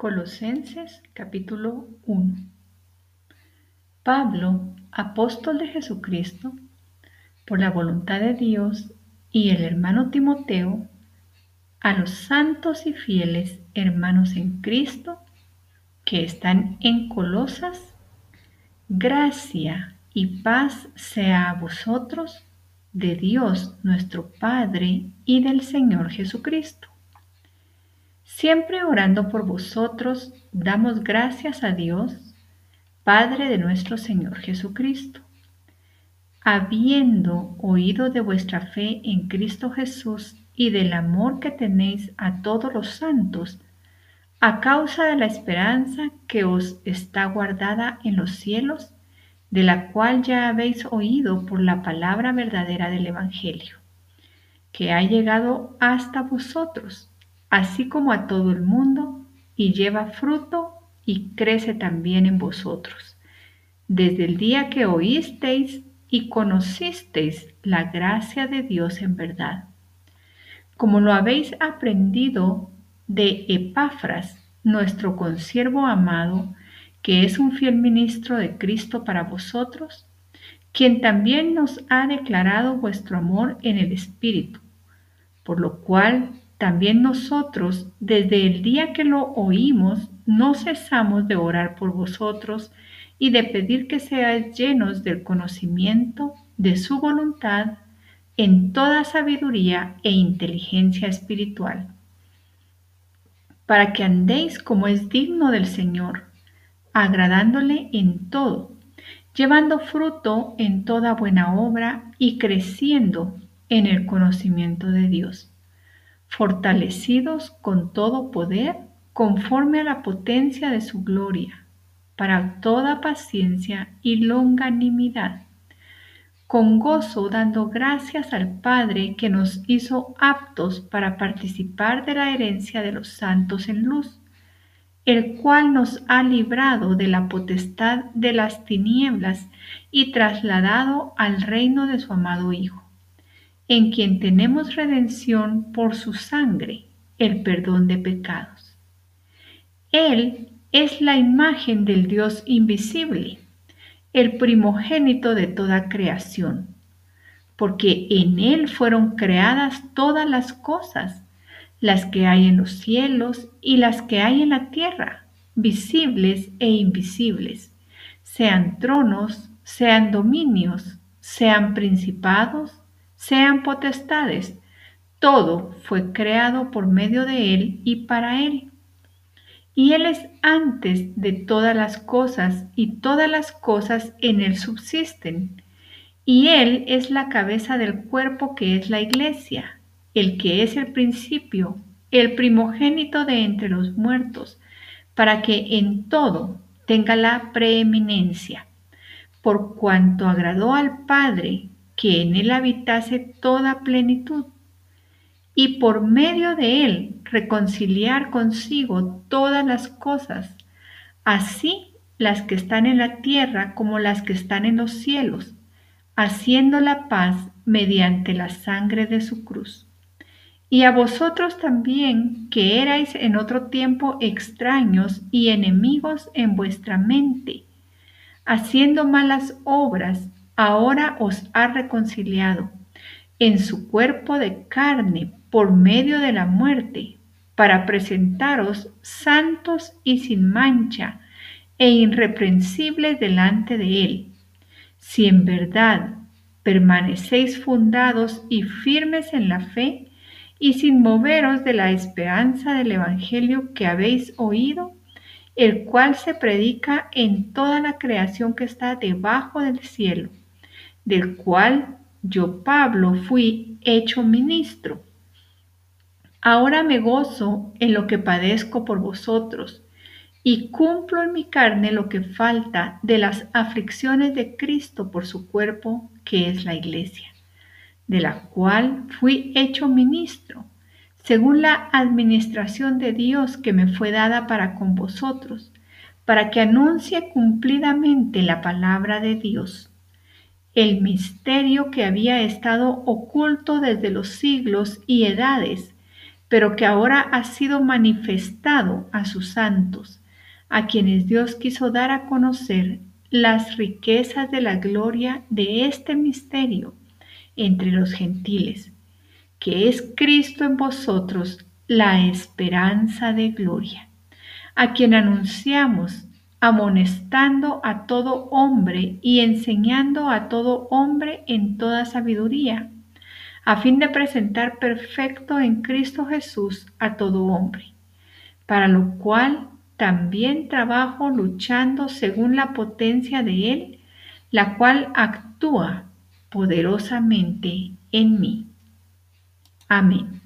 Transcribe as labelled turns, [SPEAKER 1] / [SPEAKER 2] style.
[SPEAKER 1] Colosenses capítulo 1 Pablo, apóstol de Jesucristo, por la voluntad de Dios, y el hermano Timoteo, a los santos y fieles hermanos en Cristo que están en Colosas, gracia y paz sea a vosotros de Dios nuestro Padre y del Señor Jesucristo. Siempre orando por vosotros, damos gracias a Dios, Padre de nuestro Señor Jesucristo. Habiendo oído de vuestra fe en Cristo Jesús y del amor que tenéis a todos los santos, a causa de la esperanza que os está guardada en los cielos, de la cual ya habéis oído por la palabra verdadera del Evangelio, que ha llegado hasta vosotros, así como a todo el mundo, y lleva fruto y crece también en vosotros, desde el día que oísteis y conocisteis la gracia de Dios en verdad, como lo habéis aprendido de Epafras, nuestro consiervo amado, que es un fiel ministro de Cristo para vosotros, quien también nos ha declarado vuestro amor en el Espíritu, por lo cual también nosotros, desde el día que lo oímos, no cesamos de orar por vosotros y de pedir que seáis llenos del conocimiento de su voluntad en toda sabiduría e inteligencia espiritual, para que andéis como es digno del Señor agradándole en todo, llevando fruto en toda buena obra y creciendo en el conocimiento de Dios, fortalecidos con todo poder conforme a la potencia de su gloria, para toda paciencia y longanimidad, con gozo dando gracias al Padre que nos hizo aptos para participar de la herencia de los santos en luz el cual nos ha librado de la potestad de las tinieblas y trasladado al reino de su amado Hijo, en quien tenemos redención por su sangre, el perdón de pecados. Él es la imagen del Dios invisible, el primogénito de toda creación, porque en Él fueron creadas todas las cosas las que hay en los cielos y las que hay en la tierra, visibles e invisibles, sean tronos, sean dominios, sean principados, sean potestades. Todo fue creado por medio de Él y para Él. Y Él es antes de todas las cosas y todas las cosas en Él subsisten. Y Él es la cabeza del cuerpo que es la iglesia el que es el principio, el primogénito de entre los muertos, para que en todo tenga la preeminencia, por cuanto agradó al Padre que en él habitase toda plenitud, y por medio de él reconciliar consigo todas las cosas, así las que están en la tierra como las que están en los cielos, haciendo la paz mediante la sangre de su cruz. Y a vosotros también, que erais en otro tiempo extraños y enemigos en vuestra mente, haciendo malas obras, ahora os ha reconciliado en su cuerpo de carne por medio de la muerte, para presentaros santos y sin mancha e irreprensibles delante de Él. Si en verdad permanecéis fundados y firmes en la fe, y sin moveros de la esperanza del Evangelio que habéis oído, el cual se predica en toda la creación que está debajo del cielo, del cual yo, Pablo, fui hecho ministro. Ahora me gozo en lo que padezco por vosotros, y cumplo en mi carne lo que falta de las aflicciones de Cristo por su cuerpo, que es la iglesia de la cual fui hecho ministro, según la administración de Dios que me fue dada para con vosotros, para que anuncie cumplidamente la palabra de Dios, el misterio que había estado oculto desde los siglos y edades, pero que ahora ha sido manifestado a sus santos, a quienes Dios quiso dar a conocer las riquezas de la gloria de este misterio entre los gentiles, que es Cristo en vosotros, la esperanza de gloria, a quien anunciamos amonestando a todo hombre y enseñando a todo hombre en toda sabiduría, a fin de presentar perfecto en Cristo Jesús a todo hombre, para lo cual también trabajo luchando según la potencia de Él, la cual actúa poderosamente en mí. Amén.